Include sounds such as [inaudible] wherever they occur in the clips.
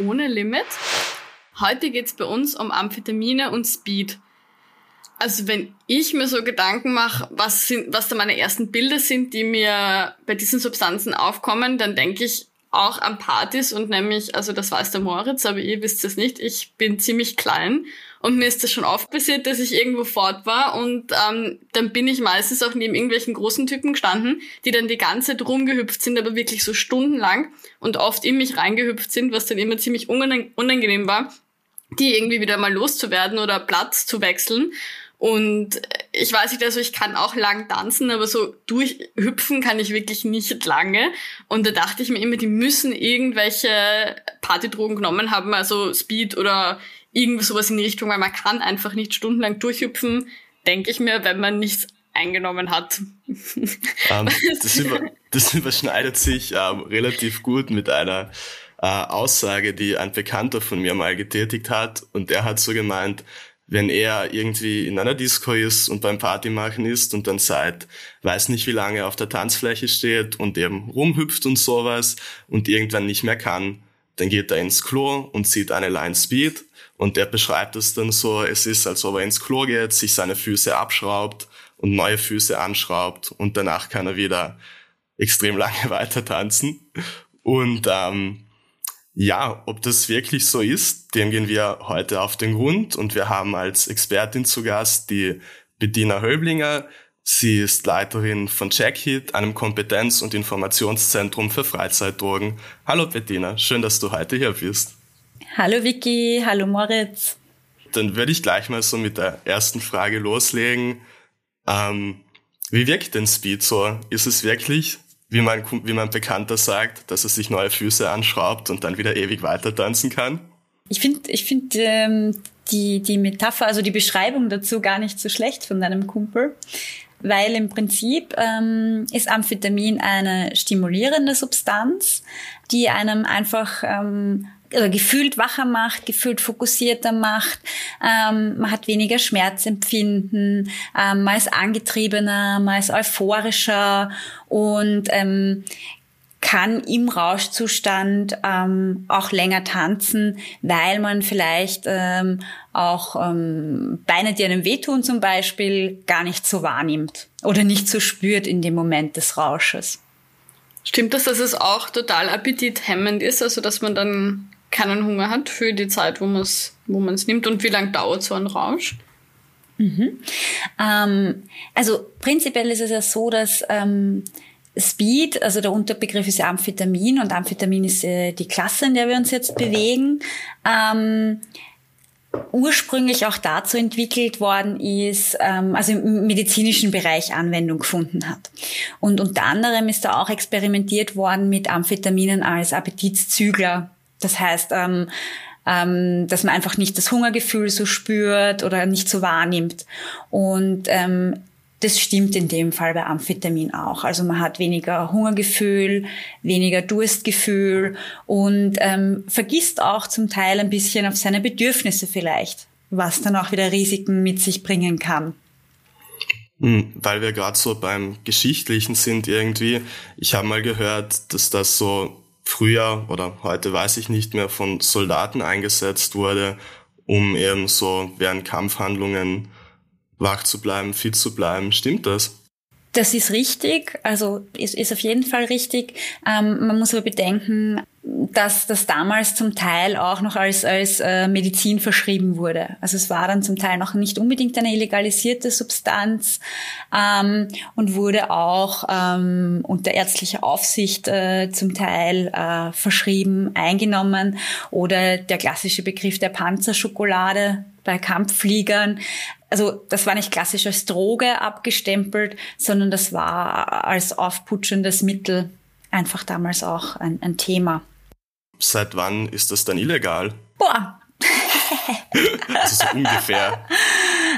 Ohne Limit. Heute geht es bei uns um Amphetamine und Speed. Also wenn ich mir so Gedanken mache, was, sind, was da meine ersten Bilder sind, die mir bei diesen Substanzen aufkommen, dann denke ich auch an Partys und nämlich, also das weiß der Moritz, aber ihr wisst es nicht, ich bin ziemlich klein und mir ist das schon oft passiert, dass ich irgendwo fort war und ähm, dann bin ich meistens auch neben irgendwelchen großen Typen gestanden, die dann die ganze Zeit rumgehüpft sind, aber wirklich so stundenlang und oft in mich reingehüpft sind, was dann immer ziemlich unangenehm war, die irgendwie wieder mal loszuwerden oder Platz zu wechseln. Und ich weiß nicht, also ich kann auch lang tanzen, aber so durchhüpfen kann ich wirklich nicht lange. Und da dachte ich mir immer, die müssen irgendwelche Partydrogen genommen haben, also Speed oder irgendwas sowas in die Richtung, weil man kann einfach nicht stundenlang durchhüpfen, denke ich mir, wenn man nichts eingenommen hat. Um, [laughs] ähm, das, über, das, [laughs] überschneidet sich ähm, relativ gut mit einer äh, Aussage, die ein Bekannter von mir mal getätigt hat. Und der hat so gemeint, wenn er irgendwie in einer Disco ist und beim Party machen ist und dann seit weiß nicht wie lange auf der Tanzfläche steht und eben rumhüpft und sowas und irgendwann nicht mehr kann, dann geht er ins Klo und sieht eine Line Speed und der beschreibt es dann so, es ist, als ob er ins Klo geht, sich seine Füße abschraubt und neue Füße anschraubt und danach kann er wieder extrem [laughs] lange weiter tanzen. Und ähm, ja, ob das wirklich so ist, dem gehen wir heute auf den Grund und wir haben als Expertin zu Gast die Bettina Höblinger. Sie ist Leiterin von Checkhit, einem Kompetenz- und Informationszentrum für Freizeitdrogen. Hallo Bettina, schön, dass du heute hier bist. Hallo Vicky, hallo Moritz. Dann würde ich gleich mal so mit der ersten Frage loslegen. Ähm, wie wirkt denn Speed so? Ist es wirklich wie mein, wie mein Bekannter sagt, dass er sich neue Füße anschraubt und dann wieder ewig weiter tanzen kann. Ich finde ich finde ähm, die, die Metapher, also die Beschreibung dazu gar nicht so schlecht von deinem Kumpel, weil im Prinzip ähm, ist Amphetamin eine stimulierende Substanz, die einem einfach ähm, oder gefühlt wacher macht, gefühlt fokussierter macht. Ähm, man hat weniger Schmerzempfinden, ähm, man ist angetriebener, man ist euphorischer und ähm, kann im Rauschzustand ähm, auch länger tanzen, weil man vielleicht ähm, auch ähm, Beine, die einem wehtun zum Beispiel, gar nicht so wahrnimmt oder nicht so spürt in dem Moment des Rausches. Stimmt das, dass es auch total appetithemmend ist, also dass man dann keinen Hunger hat für die Zeit, wo man es wo man's nimmt und wie lange dauert so ein Rausch? Mhm. Ähm, also prinzipiell ist es ja so, dass ähm, Speed, also der Unterbegriff ist Amphetamin und Amphetamin ist äh, die Klasse, in der wir uns jetzt bewegen. Ähm, ursprünglich auch dazu entwickelt worden ist, ähm, also im medizinischen Bereich Anwendung gefunden hat. Und unter anderem ist da auch experimentiert worden mit Amphetaminen als Appetitzügler das heißt, ähm, ähm, dass man einfach nicht das Hungergefühl so spürt oder nicht so wahrnimmt. Und ähm, das stimmt in dem Fall bei Amphetamin auch. Also man hat weniger Hungergefühl, weniger Durstgefühl und ähm, vergisst auch zum Teil ein bisschen auf seine Bedürfnisse vielleicht, was dann auch wieder Risiken mit sich bringen kann. Hm, weil wir gerade so beim Geschichtlichen sind irgendwie. Ich habe mal gehört, dass das so früher oder heute weiß ich nicht mehr von Soldaten eingesetzt wurde, um eben so während Kampfhandlungen wach zu bleiben, fit zu bleiben. Stimmt das? Das ist richtig, also ist, ist auf jeden Fall richtig. Ähm, man muss aber bedenken, dass das damals zum Teil auch noch als, als äh, Medizin verschrieben wurde. Also es war dann zum Teil noch nicht unbedingt eine illegalisierte Substanz ähm, und wurde auch ähm, unter ärztlicher Aufsicht äh, zum Teil äh, verschrieben, eingenommen. Oder der klassische Begriff der Panzerschokolade bei Kampffliegern also das war nicht klassisch als Droge abgestempelt, sondern das war als aufputschendes Mittel einfach damals auch ein, ein Thema. Seit wann ist das dann illegal? Boah. [laughs] also so ungefähr.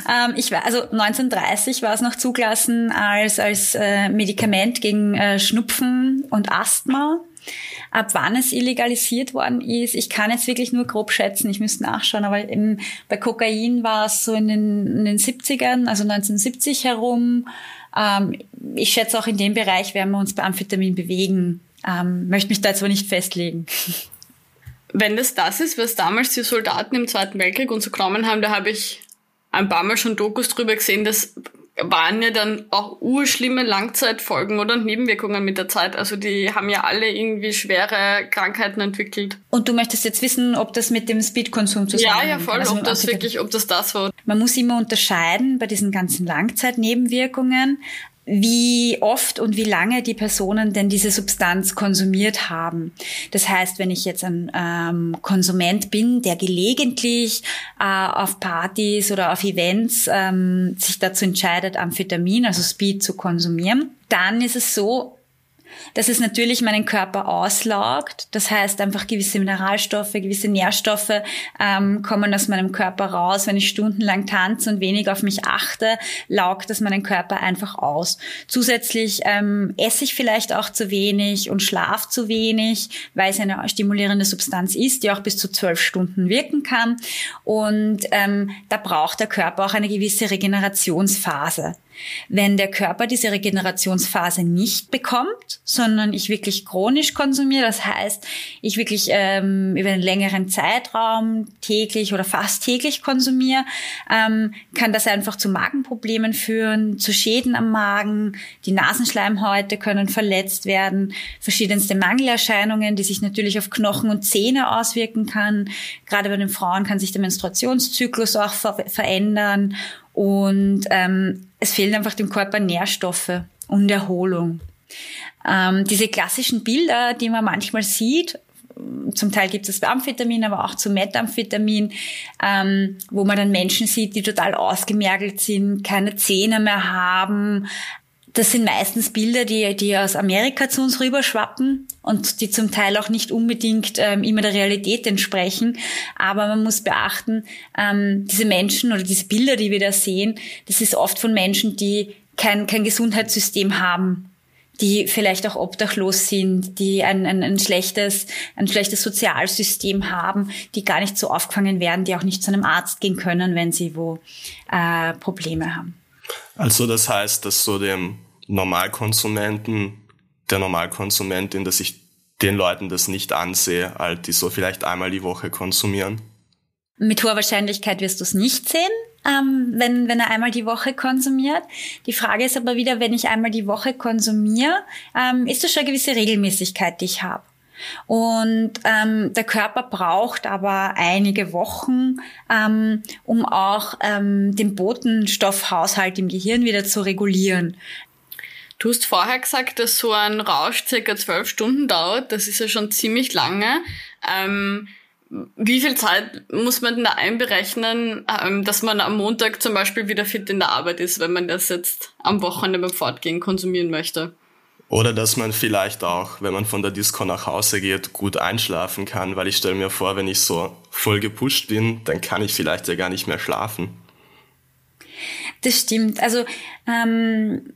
Ähm, ich war, also 1930 war es noch zugelassen als, als äh, Medikament gegen äh, Schnupfen und Asthma. Ab wann es illegalisiert worden ist, ich kann jetzt wirklich nur grob schätzen, ich müsste nachschauen, aber im, bei Kokain war es so in den, in den 70ern, also 1970 herum. Ähm, ich schätze auch in dem Bereich werden wir uns bei Amphetamin bewegen. Ähm, möchte mich da jetzt aber nicht festlegen. [laughs] Wenn das das ist, was damals die Soldaten im Zweiten Weltkrieg uns genommen haben, da habe ich ein paar Mal schon Dokus drüber gesehen, das waren ja dann auch urschlimme Langzeitfolgen oder Nebenwirkungen mit der Zeit. Also die haben ja alle irgendwie schwere Krankheiten entwickelt. Und du möchtest jetzt wissen, ob das mit dem Speedkonsum zusammenhängt? Ja, ja, voll, also ob das wirklich, ob das das war. Man muss immer unterscheiden bei diesen ganzen Langzeitnebenwirkungen wie oft und wie lange die Personen denn diese Substanz konsumiert haben. Das heißt, wenn ich jetzt ein ähm, Konsument bin, der gelegentlich äh, auf Partys oder auf Events ähm, sich dazu entscheidet, Amphetamin, also Speed zu konsumieren, dann ist es so, dass es natürlich meinen Körper auslaugt. Das heißt, einfach gewisse Mineralstoffe, gewisse Nährstoffe ähm, kommen aus meinem Körper raus. Wenn ich stundenlang tanze und wenig auf mich achte, laugt das meinen Körper einfach aus. Zusätzlich ähm, esse ich vielleicht auch zu wenig und schlaf zu wenig, weil es eine stimulierende Substanz ist, die auch bis zu zwölf Stunden wirken kann. Und ähm, da braucht der Körper auch eine gewisse Regenerationsphase. Wenn der Körper diese Regenerationsphase nicht bekommt, sondern ich wirklich chronisch konsumiere, das heißt, ich wirklich ähm, über einen längeren Zeitraum täglich oder fast täglich konsumiere, ähm, kann das einfach zu Magenproblemen führen, zu Schäden am Magen, die Nasenschleimhäute können verletzt werden, verschiedenste Mangelerscheinungen, die sich natürlich auf Knochen und Zähne auswirken kann. Gerade bei den Frauen kann sich der Menstruationszyklus auch ver verändern und ähm, es fehlen einfach dem Körper Nährstoffe und Erholung. Ähm, diese klassischen Bilder, die man manchmal sieht, zum Teil gibt es bei Amphetamin, aber auch zu Methamphetamin, ähm, wo man dann Menschen sieht, die total ausgemergelt sind, keine Zähne mehr haben, das sind meistens Bilder, die, die aus Amerika zu uns rüberschwappen und die zum Teil auch nicht unbedingt ähm, immer der Realität entsprechen. Aber man muss beachten, ähm, diese Menschen oder diese Bilder, die wir da sehen, das ist oft von Menschen, die kein, kein Gesundheitssystem haben, die vielleicht auch obdachlos sind, die ein, ein, ein schlechtes, ein schlechtes Sozialsystem haben, die gar nicht so aufgefangen werden, die auch nicht zu einem Arzt gehen können, wenn sie wo äh, Probleme haben. Also das heißt, dass so dem Normalkonsumenten, der Normalkonsumentin, dass ich den Leuten das nicht ansehe, halt, die so vielleicht einmal die Woche konsumieren? Mit hoher Wahrscheinlichkeit wirst du es nicht sehen, ähm, wenn, wenn er einmal die Woche konsumiert. Die Frage ist aber wieder, wenn ich einmal die Woche konsumiere, ähm, ist das schon eine gewisse Regelmäßigkeit, die ich habe. Und ähm, der Körper braucht aber einige Wochen, ähm, um auch ähm, den Botenstoffhaushalt im Gehirn wieder zu regulieren. Du hast vorher gesagt, dass so ein Rausch circa zwölf Stunden dauert. Das ist ja schon ziemlich lange. Ähm, wie viel Zeit muss man denn da einberechnen, ähm, dass man am Montag zum Beispiel wieder fit in der Arbeit ist, wenn man das jetzt am Wochenende beim Fortgehen konsumieren möchte? Oder dass man vielleicht auch, wenn man von der Disco nach Hause geht, gut einschlafen kann, weil ich stelle mir vor, wenn ich so voll gepusht bin, dann kann ich vielleicht ja gar nicht mehr schlafen. Das stimmt. Also ähm,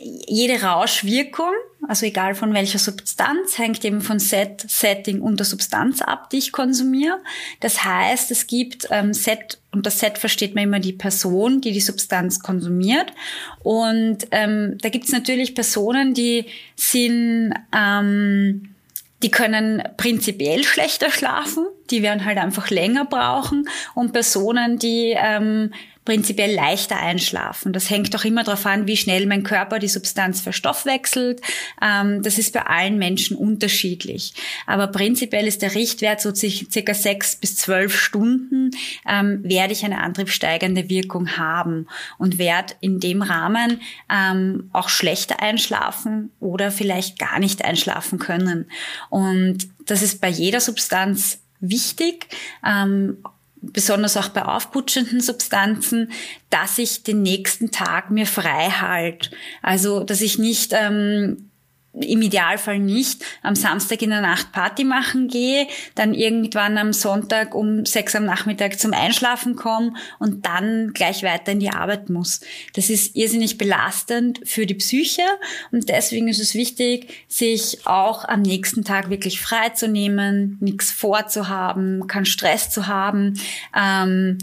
jede Rauschwirkung, also egal von welcher Substanz, hängt eben von Set, Setting und der Substanz ab, die ich konsumiere. Das heißt, es gibt ähm, Set, und das Set versteht man immer die Person, die die Substanz konsumiert. Und ähm, da gibt es natürlich Personen, die sind... Ähm, die können prinzipiell schlechter schlafen, die werden halt einfach länger brauchen und Personen, die ähm, prinzipiell leichter einschlafen. Das hängt doch immer darauf an, wie schnell mein Körper die Substanz verstoffwechselt. Ähm, das ist bei allen Menschen unterschiedlich. Aber prinzipiell ist der Richtwert so circa sechs bis zwölf Stunden, ähm, werde ich eine antriebssteigernde Wirkung haben und werde in dem Rahmen ähm, auch schlechter einschlafen oder vielleicht gar nicht einschlafen können. Und das ist bei jeder Substanz wichtig. Ähm, besonders auch bei aufputschenden Substanzen, dass ich den nächsten Tag mir frei halte. Also, dass ich nicht ähm, im Idealfall nicht am Samstag in der Nacht Party machen gehe, dann irgendwann am Sonntag um sechs am Nachmittag zum Einschlafen komme und dann gleich weiter in die Arbeit muss. Das ist irrsinnig belastend für die Psyche und deswegen ist es wichtig, sich auch am nächsten Tag wirklich frei zu nehmen, nichts vorzuhaben, keinen Stress zu haben. Ähm,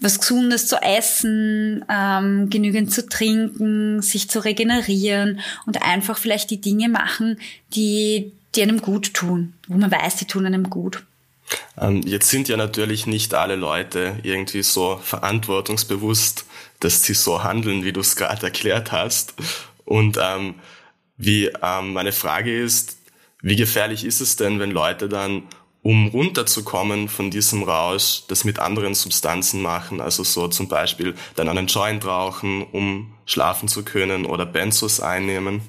was Gesundes zu essen, ähm, genügend zu trinken, sich zu regenerieren und einfach vielleicht die Dinge machen, die, die einem gut tun, wo man weiß, die tun einem gut. Ähm, jetzt sind ja natürlich nicht alle Leute irgendwie so verantwortungsbewusst, dass sie so handeln, wie du es gerade erklärt hast. Und ähm, wie ähm, meine Frage ist, wie gefährlich ist es denn, wenn Leute dann um runterzukommen von diesem Rausch, das mit anderen Substanzen machen, also so zum Beispiel dann einen Joint rauchen, um schlafen zu können oder Benzos einnehmen.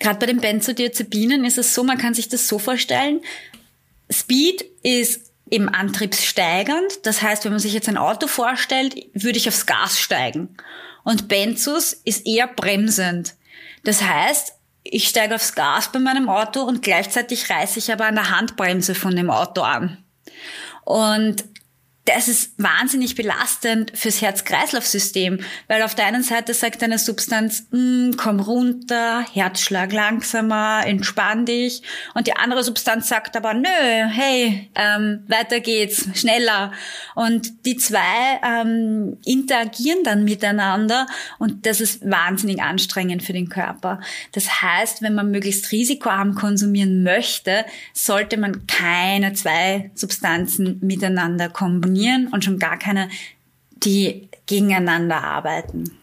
Gerade bei den Benzodiazepinen ist es so, man kann sich das so vorstellen, Speed ist eben antriebssteigernd. Das heißt, wenn man sich jetzt ein Auto vorstellt, würde ich aufs Gas steigen. Und Benzos ist eher bremsend. Das heißt, ich steige aufs Gas bei meinem Auto und gleichzeitig reiße ich aber an der Handbremse von dem Auto an. Und das ist wahnsinnig belastend fürs Herz-Kreislauf-System, weil auf der einen Seite sagt eine Substanz, mm, komm runter, Herzschlag langsamer, entspann dich, und die andere Substanz sagt aber, nö, hey, ähm, weiter geht's, schneller. Und die zwei ähm, interagieren dann miteinander und das ist wahnsinnig anstrengend für den Körper. Das heißt, wenn man möglichst risikoarm konsumieren möchte, sollte man keine zwei Substanzen miteinander kombinieren harmonieren und schon gar keine, die gegeneinander arbeiten.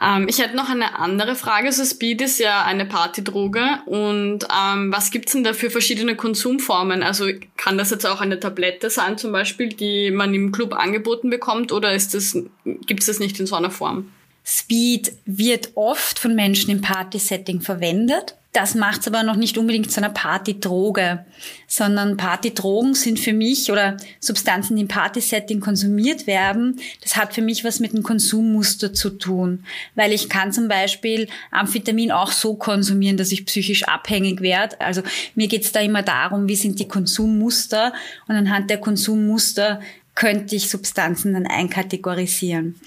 Ähm, ich hätte noch eine andere Frage. So Speed ist ja eine Partydroge und ähm, was gibt's denn da für verschiedene Konsumformen? Also kann das jetzt auch eine Tablette sein zum Beispiel, die man im Club angeboten bekommt oder ist das, gibt's das nicht in so einer Form? Speed wird oft von Menschen im Party-Setting verwendet. Das macht es aber noch nicht unbedingt zu einer Partydroge, sondern Partydrogen sind für mich oder Substanzen, die im Partysetting konsumiert werden, das hat für mich was mit dem Konsummuster zu tun. Weil ich kann zum Beispiel Amphetamin auch so konsumieren, dass ich psychisch abhängig werde. Also mir geht es da immer darum, wie sind die Konsummuster und anhand der Konsummuster könnte ich Substanzen dann einkategorisieren.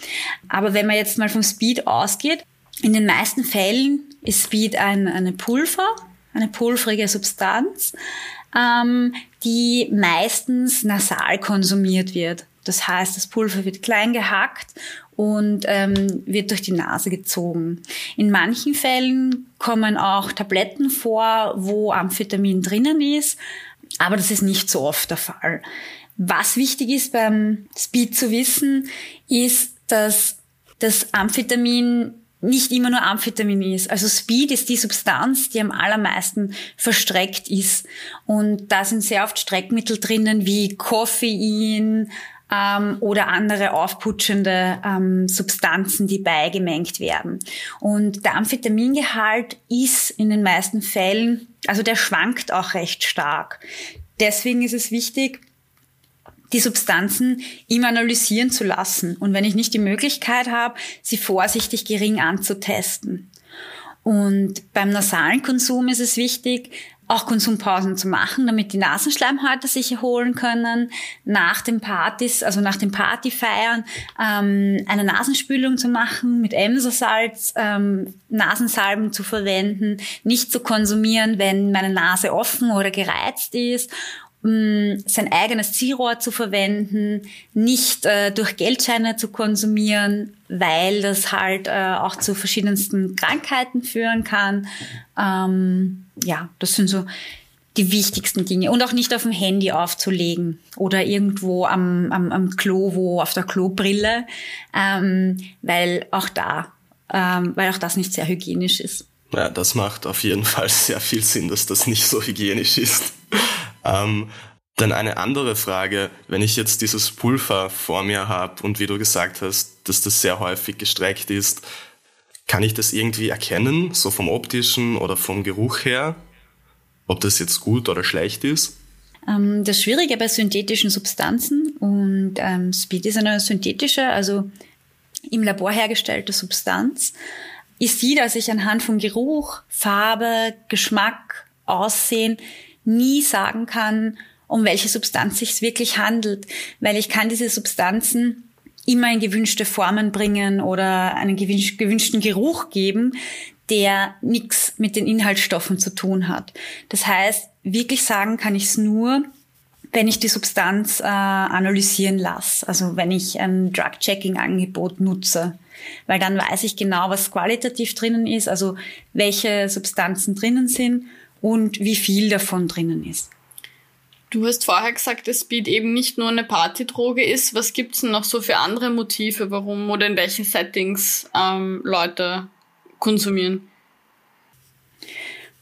Aber wenn man jetzt mal vom Speed ausgeht, in den meisten Fällen ist Speed ein, eine Pulver, eine pulverige Substanz, ähm, die meistens nasal konsumiert wird. Das heißt, das Pulver wird klein gehackt und ähm, wird durch die Nase gezogen. In manchen Fällen kommen auch Tabletten vor, wo Amphetamin drinnen ist, aber das ist nicht so oft der Fall. Was wichtig ist beim Speed zu wissen, ist, dass das Amphetamin nicht immer nur Amphetamin ist. Also Speed ist die Substanz, die am allermeisten verstreckt ist. Und da sind sehr oft Streckmittel drinnen wie Koffein ähm, oder andere aufputschende ähm, Substanzen, die beigemengt werden. Und der Amphetamingehalt ist in den meisten Fällen, also der schwankt auch recht stark. Deswegen ist es wichtig, die Substanzen immer analysieren zu lassen. Und wenn ich nicht die Möglichkeit habe, sie vorsichtig gering anzutesten. Und beim nasalen Konsum ist es wichtig, auch Konsumpausen zu machen, damit die Nasenschleimhäute sich erholen können, nach den Partys, also nach den Partyfeiern, ähm, eine Nasenspülung zu machen, mit Emsersalz ähm, Nasensalben zu verwenden, nicht zu konsumieren, wenn meine Nase offen oder gereizt ist Sein eigenes Zielrohr zu verwenden, nicht äh, durch Geldscheine zu konsumieren, weil das halt äh, auch zu verschiedensten Krankheiten führen kann. Ähm, ja, das sind so die wichtigsten Dinge. Und auch nicht auf dem Handy aufzulegen oder irgendwo am, am, am Klo, wo auf der Klobrille, ähm, weil auch da, ähm, weil auch das nicht sehr hygienisch ist. Ja, das macht auf jeden Fall sehr viel Sinn, dass das nicht so hygienisch ist. Ähm, dann eine andere Frage, wenn ich jetzt dieses Pulver vor mir habe und wie du gesagt hast, dass das sehr häufig gestreckt ist, kann ich das irgendwie erkennen, so vom optischen oder vom Geruch her, ob das jetzt gut oder schlecht ist? Ähm, das Schwierige bei synthetischen Substanzen Und ähm, Speed ist eine synthetische, also im Labor hergestellte Substanz. Ich sehe, dass ich anhand von Geruch, Farbe, Geschmack, Aussehen nie sagen kann, um welche Substanz sich wirklich handelt, weil ich kann diese Substanzen immer in gewünschte Formen bringen oder einen gewünschten Geruch geben, der nichts mit den Inhaltsstoffen zu tun hat. Das heißt, wirklich sagen kann ich es nur, wenn ich die Substanz äh, analysieren lasse, also wenn ich ein Drug-Checking-Angebot nutze, weil dann weiß ich genau, was qualitativ drinnen ist, also welche Substanzen drinnen sind und wie viel davon drinnen ist. Du hast vorher gesagt, dass Speed eben nicht nur eine Partydroge ist. Was gibt's denn noch so für andere Motive, warum oder in welchen Settings ähm, Leute konsumieren?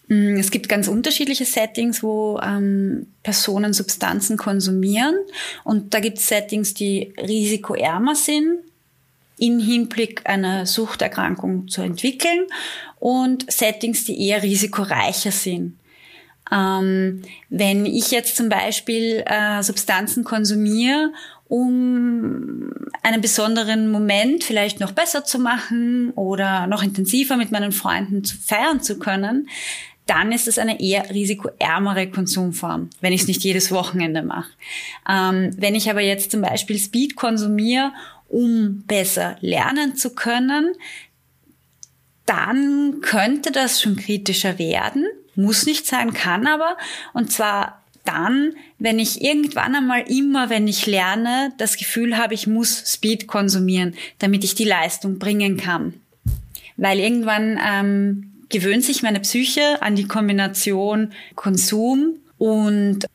Mm, es gibt ganz unterschiedliche Settings, wo ähm, Personen Substanzen konsumieren. Und da gibt es Settings, die risikoärmer sind, in Hinblick einer Suchterkrankung zu entwickeln und Settings, die eher risikoreicher sind. Ähm, wenn ich jetzt zum Beispiel äh, Substanzen konsumiere, um einen besonderen Moment vielleicht noch besser zu machen oder noch intensiver mit meinen Freunden zu feiern zu können, dann ist es eine eher risikoärmere Konsumform, wenn ich es nicht jedes Wochenende mache. Ähm, wenn ich aber jetzt zum Beispiel Speed konsumiere, um besser lernen zu können, dann könnte das schon kritischer werden muss nicht sein, kann aber. Und zwar dann, wenn ich irgendwann einmal immer, wenn ich lerne, das Gefühl habe, ich muss Speed konsumieren, damit ich die Leistung bringen kann. Weil irgendwann ähm, gewöhnt sich meine Psyche an die Kombination Konsum und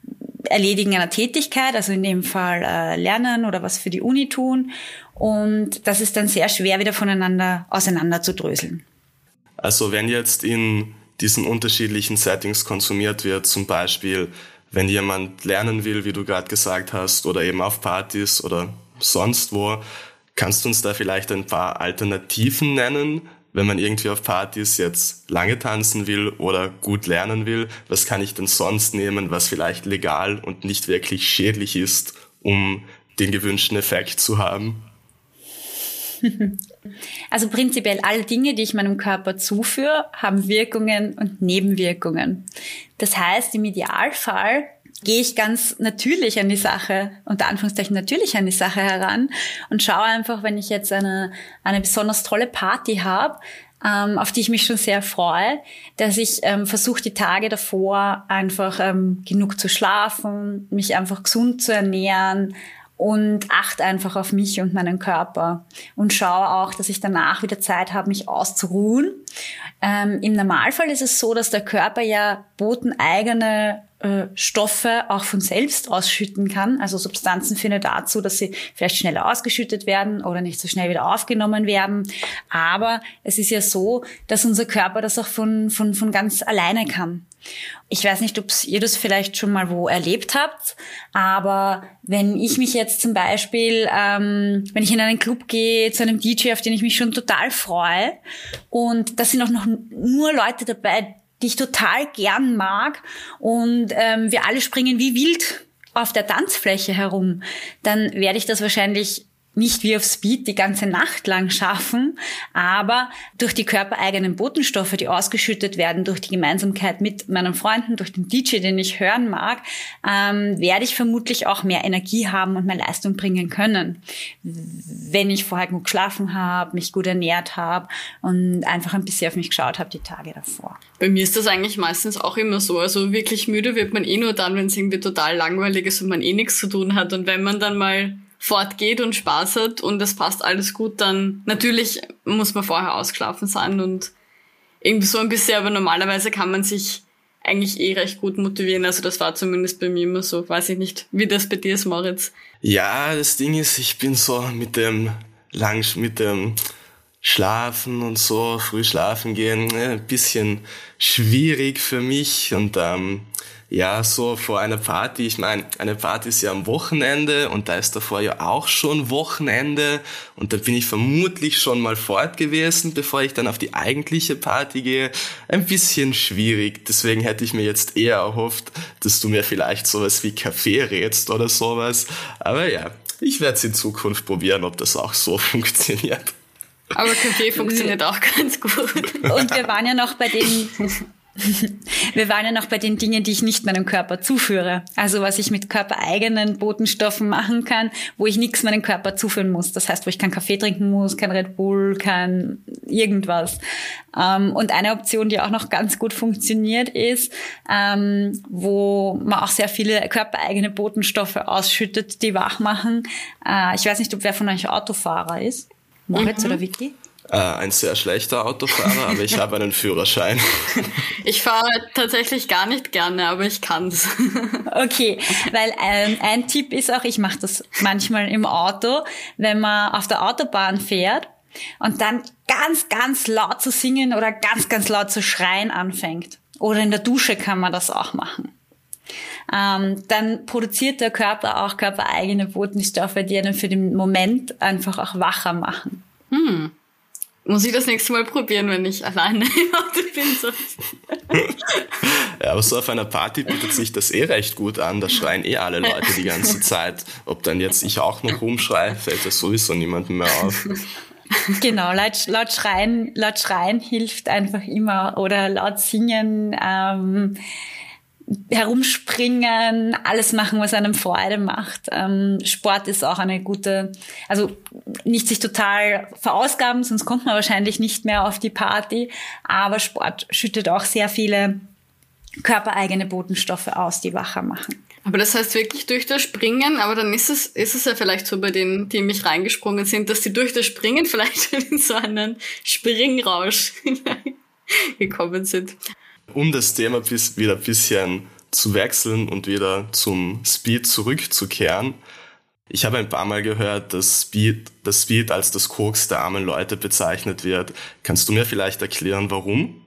Erledigen einer Tätigkeit, also in dem Fall äh, lernen oder was für die Uni tun. Und das ist dann sehr schwer wieder voneinander auseinanderzudröseln. Also wenn jetzt in diesen unterschiedlichen Settings konsumiert wird. Zum Beispiel, wenn jemand lernen will, wie du gerade gesagt hast, oder eben auf Partys oder sonst wo. Kannst du uns da vielleicht ein paar Alternativen nennen, wenn man irgendwie auf Partys jetzt lange tanzen will oder gut lernen will? Was kann ich denn sonst nehmen, was vielleicht legal und nicht wirklich schädlich ist, um den gewünschten Effekt zu haben? [laughs] Also prinzipiell alle Dinge, die ich meinem Körper zuführe, haben Wirkungen und Nebenwirkungen. Das heißt, im Idealfall gehe ich ganz natürlich an die Sache, unter Anführungszeichen natürlich an die Sache heran und schaue einfach, wenn ich jetzt eine, eine besonders tolle Party habe, ähm, auf die ich mich schon sehr freue, dass ich ähm, versuche, die Tage davor einfach ähm, genug zu schlafen, mich einfach gesund zu ernähren, und achte einfach auf mich und meinen Körper und schaue auch, dass ich danach wieder Zeit habe, mich auszuruhen. Ähm, Im Normalfall ist es so, dass der Körper ja boteneigene äh, Stoffe auch von selbst ausschütten kann. Also Substanzen führen dazu, dass sie vielleicht schneller ausgeschüttet werden oder nicht so schnell wieder aufgenommen werden. Aber es ist ja so, dass unser Körper das auch von, von, von ganz alleine kann. Ich weiß nicht, ob ihr das vielleicht schon mal wo erlebt habt, aber wenn ich mich jetzt zum Beispiel, ähm, wenn ich in einen Club gehe, zu einem DJ, auf den ich mich schon total freue, und da sind auch noch nur Leute dabei, die ich total gern mag. Und ähm, wir alle springen wie wild auf der Tanzfläche herum, dann werde ich das wahrscheinlich nicht wie auf Speed die ganze Nacht lang schaffen, aber durch die körpereigenen Botenstoffe, die ausgeschüttet werden, durch die Gemeinsamkeit mit meinen Freunden, durch den DJ, den ich hören mag, ähm, werde ich vermutlich auch mehr Energie haben und mehr Leistung bringen können, wenn ich vorher gut geschlafen habe, mich gut ernährt habe und einfach ein bisschen auf mich geschaut habe die Tage davor. Bei mir ist das eigentlich meistens auch immer so. Also wirklich müde wird man eh nur dann, wenn es irgendwie total langweilig ist und man eh nichts zu tun hat. Und wenn man dann mal fortgeht und Spaß hat und es passt alles gut, dann natürlich muss man vorher ausgeschlafen sein und irgendwie so ein bisschen, aber normalerweise kann man sich eigentlich eh recht gut motivieren. Also das war zumindest bei mir immer so. Weiß ich nicht, wie das bei dir ist, Moritz. Ja, das Ding ist, ich bin so mit dem lang, mit dem Schlafen und so, früh schlafen gehen, äh, ein bisschen schwierig für mich und ähm, ja, so vor einer Party, ich meine, eine Party ist ja am Wochenende und da ist davor ja auch schon Wochenende und da bin ich vermutlich schon mal fort gewesen, bevor ich dann auf die eigentliche Party gehe. Ein bisschen schwierig, deswegen hätte ich mir jetzt eher erhofft, dass du mir vielleicht sowas wie Kaffee rätst oder sowas. Aber ja, ich werde es in Zukunft probieren, ob das auch so [laughs] funktioniert. Aber Kaffee funktioniert auch ganz gut. Und wir waren ja noch bei den [laughs] [laughs] wir waren ja noch bei den Dingen, die ich nicht meinem Körper zuführe. Also was ich mit körpereigenen Botenstoffen machen kann, wo ich nichts meinem Körper zuführen muss. Das heißt, wo ich keinen Kaffee trinken muss, kein Red Bull, kein irgendwas. Ähm, und eine Option, die auch noch ganz gut funktioniert, ist, ähm, wo man auch sehr viele körpereigene Botenstoffe ausschüttet, die wach machen. Äh, ich weiß nicht, ob wer von euch Autofahrer ist. Moritz mhm. oder Vicky? Äh, ein sehr schlechter Autofahrer, aber ich habe einen Führerschein. [laughs] Ich fahre tatsächlich gar nicht gerne, aber ich kann's. [laughs] Okay, weil ähm, ein Tipp ist auch, ich mache das manchmal im Auto, wenn man auf der Autobahn fährt und dann ganz, ganz laut zu singen oder ganz, ganz laut zu schreien anfängt. Oder in der Dusche kann man das auch machen. Ähm, dann produziert der Körper auch körpereigene Botenstoffe, die einen für den Moment einfach auch wacher machen. Hm. Muss ich das nächste Mal probieren, wenn ich alleine [laughs] im Auto bin. So. ja, aber so auf einer Party bietet sich das eh recht gut an. Da schreien eh alle Leute die ganze [laughs] Zeit. Ob dann jetzt ich auch noch rumschreie, fällt das sowieso niemandem mehr auf. Genau, laut, laut, schreien, laut schreien hilft einfach immer oder laut singen. Ähm, herumspringen, alles machen, was einem Freude macht. Ähm, Sport ist auch eine gute, also nicht sich total verausgaben, sonst kommt man wahrscheinlich nicht mehr auf die Party, aber Sport schüttet auch sehr viele körpereigene Botenstoffe aus, die wacher machen. Aber das heißt wirklich durch das Springen, aber dann ist es, ist es ja vielleicht so bei denen, die mich reingesprungen sind, dass die durch das Springen [laughs] vielleicht in so einen Springrausch [laughs] gekommen sind um das Thema bis, wieder ein bisschen zu wechseln und wieder zum Speed zurückzukehren. Ich habe ein paar Mal gehört, dass Speed, das Speed als das Koks der armen Leute bezeichnet wird. Kannst du mir vielleicht erklären, warum?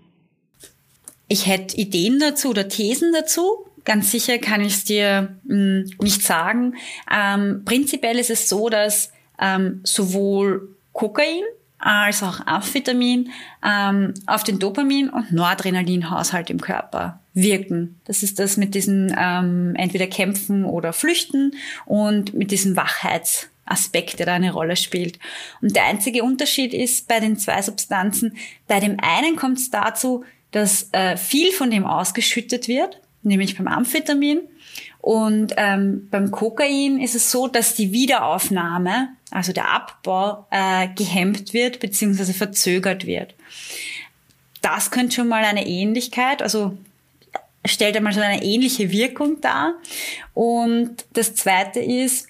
Ich hätte Ideen dazu oder Thesen dazu. Ganz sicher kann ich es dir mh, hm, nicht sagen. Ähm, prinzipiell ist es so, dass ähm, sowohl Kokain als auch Amphetamin ähm, auf den Dopamin- und Noradrenalinhaushalt im Körper wirken. Das ist das mit diesen ähm, entweder Kämpfen oder Flüchten und mit diesem Wachheitsaspekt, der da eine Rolle spielt. Und der einzige Unterschied ist bei den zwei Substanzen, bei dem einen kommt es dazu, dass äh, viel von dem ausgeschüttet wird, nämlich beim Amphetamin. Und ähm, beim Kokain ist es so, dass die Wiederaufnahme also der Abbau, äh, gehemmt wird bzw. verzögert wird. Das könnte schon mal eine Ähnlichkeit, also stellt einmal so eine ähnliche Wirkung dar. Und das Zweite ist,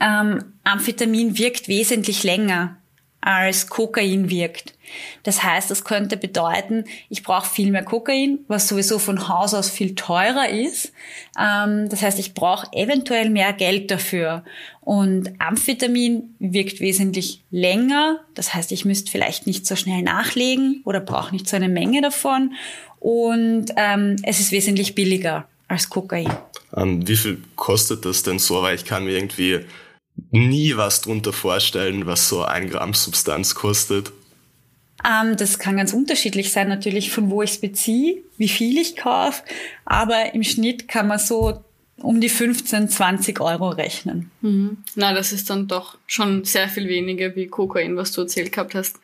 ähm, Amphetamin wirkt wesentlich länger als Kokain wirkt. Das heißt, das könnte bedeuten, ich brauche viel mehr Kokain, was sowieso von Haus aus viel teurer ist. Ähm, das heißt, ich brauche eventuell mehr Geld dafür. Und Amphetamin wirkt wesentlich länger. Das heißt, ich müsste vielleicht nicht so schnell nachlegen oder brauche nicht so eine Menge davon. Und ähm, es ist wesentlich billiger als Kokain. Ähm, wie viel kostet das denn so? Weil ich kann mir irgendwie nie was drunter vorstellen, was so ein Gramm Substanz kostet. Ähm, das kann ganz unterschiedlich sein, natürlich von wo ich es beziehe, wie viel ich kaufe, aber im Schnitt kann man so um die 15, 20 Euro rechnen. Mhm. Na, das ist dann doch schon sehr viel weniger wie Kokain, was du erzählt gehabt hast.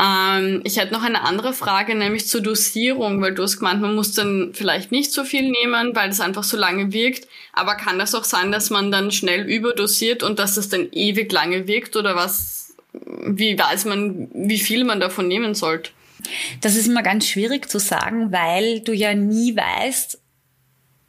Ähm, ich hätte noch eine andere Frage, nämlich zur Dosierung, weil du hast gemeint, man muss dann vielleicht nicht so viel nehmen, weil es einfach so lange wirkt. Aber kann das auch sein, dass man dann schnell überdosiert und dass das dann ewig lange wirkt oder was? Wie weiß man, wie viel man davon nehmen sollte? Das ist immer ganz schwierig zu sagen, weil du ja nie weißt,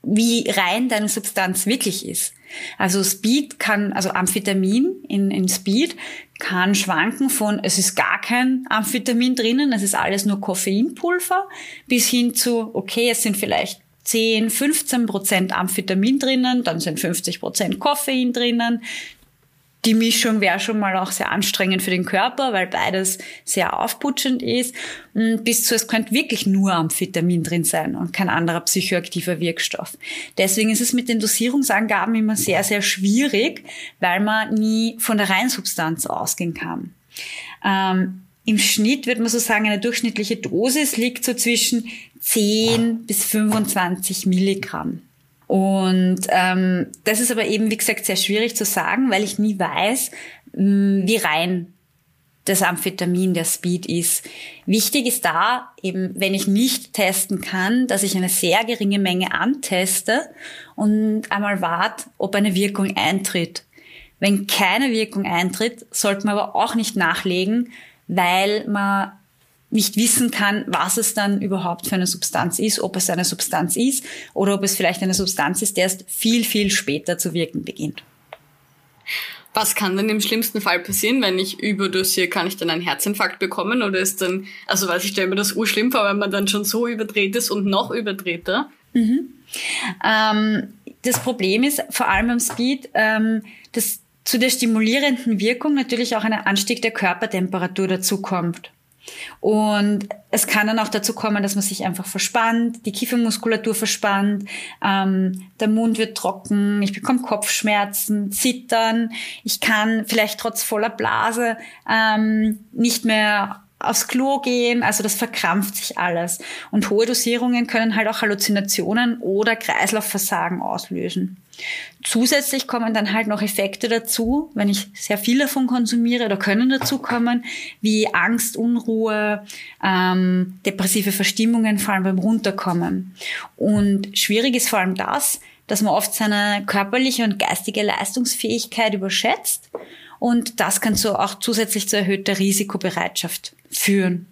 wie rein deine Substanz wirklich ist. Also Speed kann, also Amphetamin in, in Speed kann schwanken von, es ist gar kein Amphetamin drinnen, es ist alles nur Koffeinpulver, bis hin zu, okay, es sind vielleicht 10, 15 Prozent Amphetamin drinnen, dann sind 50 Prozent Koffein drinnen. Die Mischung wäre schon mal auch sehr anstrengend für den Körper, weil beides sehr aufputschend ist. Bis zu, es könnte wirklich nur Amphetamin drin sein und kein anderer psychoaktiver Wirkstoff. Deswegen ist es mit den Dosierungsangaben immer sehr, sehr schwierig, weil man nie von der Reinsubstanz ausgehen kann. Ähm, Im Schnitt würde man so sagen, eine durchschnittliche Dosis liegt so zwischen 10 bis 25 Milligramm. Und ähm, das ist aber eben, wie gesagt, sehr schwierig zu sagen, weil ich nie weiß, mm, wie rein das Amphetamin, der Speed ist. Wichtig ist da eben, wenn ich nicht testen kann, dass ich eine sehr geringe Menge anteste und einmal warte, ob eine Wirkung eintritt. Wenn keine Wirkung eintritt, sollte man aber auch nicht nachlegen, weil man nicht wissen kann, was es dann überhaupt für eine Substanz ist, ob es eine Substanz ist oder ob es vielleicht eine Substanz ist, die erst viel, viel später zu wirken beginnt. Was kann denn im schlimmsten Fall passieren, wenn ich überdosiere? Kann ich dann einen Herzinfarkt bekommen oder ist dann, also weiß ich stelle mir das urschlimm vor, wenn man dann schon so überdreht ist und noch überdrehter? Mhm. Ähm, das Problem ist vor allem beim Speed, ähm, dass zu der stimulierenden Wirkung natürlich auch ein Anstieg der Körpertemperatur dazukommt. Und es kann dann auch dazu kommen, dass man sich einfach verspannt, die Kiefermuskulatur verspannt, ähm, der Mund wird trocken, ich bekomme Kopfschmerzen, Zittern, ich kann vielleicht trotz voller Blase ähm, nicht mehr aufs Klo gehen, also das verkrampft sich alles. Und hohe Dosierungen können halt auch Halluzinationen oder Kreislaufversagen auslösen. Zusätzlich kommen dann halt noch Effekte dazu, wenn ich sehr viel davon konsumiere oder können dazu kommen, wie Angst, Unruhe, ähm, depressive Verstimmungen, vor allem beim Runterkommen. Und schwierig ist vor allem das, dass man oft seine körperliche und geistige Leistungsfähigkeit überschätzt und das kann so auch zusätzlich zu erhöhter Risikobereitschaft führen.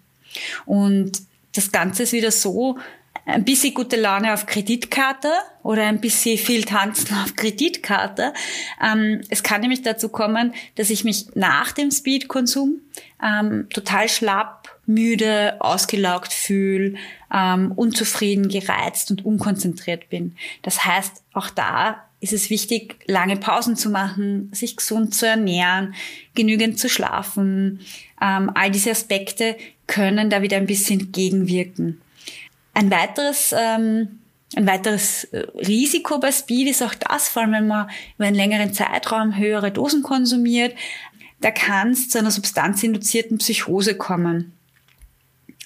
Und das Ganze ist wieder so, ein bisschen gute Laune auf Kreditkarte oder ein bisschen viel tanzen auf Kreditkarte. Ähm, es kann nämlich dazu kommen, dass ich mich nach dem Speedkonsum ähm, total schlapp, müde, ausgelaugt fühle, ähm, unzufrieden, gereizt und unkonzentriert bin. Das heißt, auch da ist es wichtig, lange Pausen zu machen, sich gesund zu ernähren, genügend zu schlafen. Ähm, all diese Aspekte können da wieder ein bisschen gegenwirken. Ein weiteres, ähm, ein weiteres äh, Risiko bei Speed ist auch das, vor allem wenn man über einen längeren Zeitraum höhere Dosen konsumiert, da kann es zu einer substanzinduzierten Psychose kommen.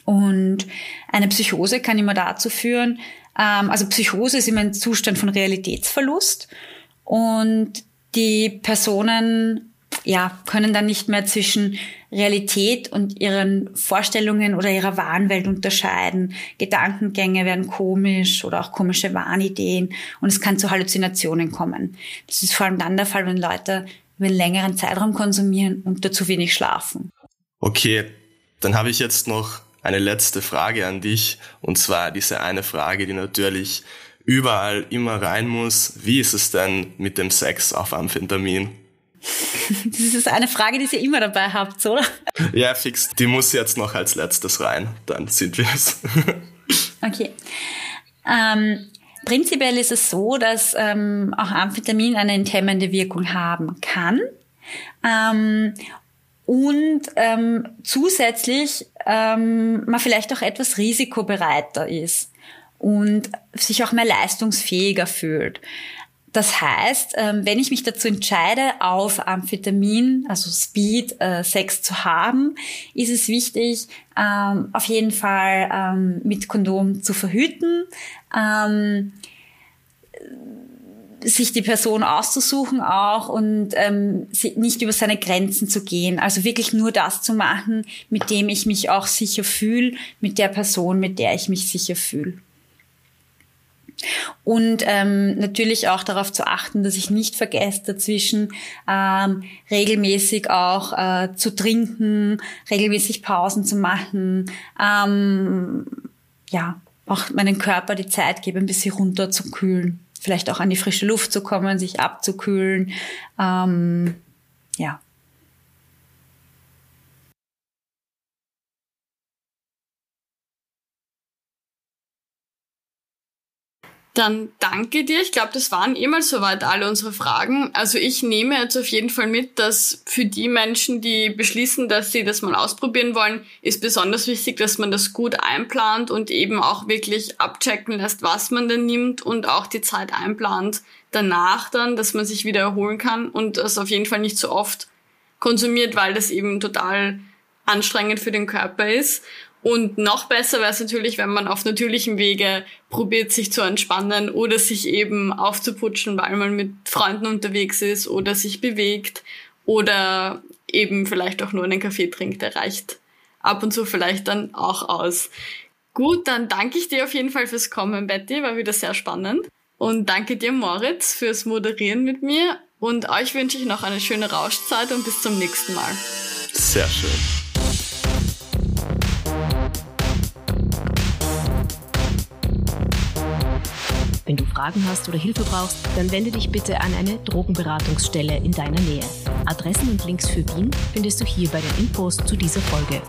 Und eine Psychose kann immer dazu führen, also Psychose ist immer ein Zustand von Realitätsverlust und die Personen ja, können dann nicht mehr zwischen Realität und ihren Vorstellungen oder ihrer Wahnwelt unterscheiden. Gedankengänge werden komisch oder auch komische Wahnideen und es kann zu Halluzinationen kommen. Das ist vor allem dann der Fall, wenn Leute über einen längeren Zeitraum konsumieren und dazu wenig schlafen. Okay, dann habe ich jetzt noch eine letzte Frage an dich. Und zwar diese eine Frage, die natürlich überall immer rein muss. Wie ist es denn mit dem Sex auf Amphetamin? [laughs] Das ist eine Frage, die ihr immer dabei habt, oder? Ja, fix. Die muss jetzt noch als letztes rein. Dann sind wir es. [laughs] Okay. Ähm, prinzipiell ist es so, dass ähm, auch Amphetamin eine enthemmende Wirkung haben kann. Ähm, und ähm, zusätzlich ähm, man vielleicht auch etwas risikobereiter ist und sich auch mehr leistungsfähiger fühlt. Das heißt, ähm, wenn ich mich dazu entscheide, auf Amphetamin, also Speed, äh, Sex zu haben, ist es wichtig, ähm, auf jeden Fall ähm, mit Kondom zu verhüten sich die Person auszusuchen auch und ähm, nicht über seine Grenzen zu gehen. Also wirklich nur das zu machen, mit dem ich mich auch sicher fühle, mit der Person, mit der ich mich sicher fühle. Und ähm, natürlich auch darauf zu achten, dass ich nicht vergesse, dazwischen ähm, regelmäßig auch äh, zu trinken, regelmäßig Pausen zu machen, ähm, ja, auch meinen Körper die Zeit gebe, ein bisschen runter zu kühlen vielleicht auch an die frische Luft zu kommen, sich abzukühlen. Ähm, ja. Dann danke dir. Ich glaube, das waren eh mal soweit alle unsere Fragen. Also ich nehme jetzt auf jeden Fall mit, dass für die Menschen, die beschließen, dass sie das mal ausprobieren wollen, ist besonders wichtig, dass man das gut einplant und eben auch wirklich abchecken lässt, was man denn nimmt und auch die Zeit einplant danach dann, dass man sich wieder erholen kann und das auf jeden Fall nicht so oft konsumiert, weil das eben total anstrengend für den Körper ist. Und noch besser wäre es natürlich, wenn man auf natürlichem Wege probiert, sich zu entspannen oder sich eben aufzuputschen, weil man mit Freunden unterwegs ist oder sich bewegt oder eben vielleicht auch nur einen Kaffee trinkt, der reicht ab und zu vielleicht dann auch aus. Gut, dann danke ich dir auf jeden Fall fürs Kommen, Betty, war wieder sehr spannend. Und danke dir, Moritz, fürs Moderieren mit mir. Und euch wünsche ich noch eine schöne Rauschzeit und bis zum nächsten Mal. Sehr schön. Wenn du Fragen hast oder Hilfe brauchst, dann wende dich bitte an eine Drogenberatungsstelle in deiner Nähe. Adressen und Links für Wien findest du hier bei den Infos zu dieser Folge.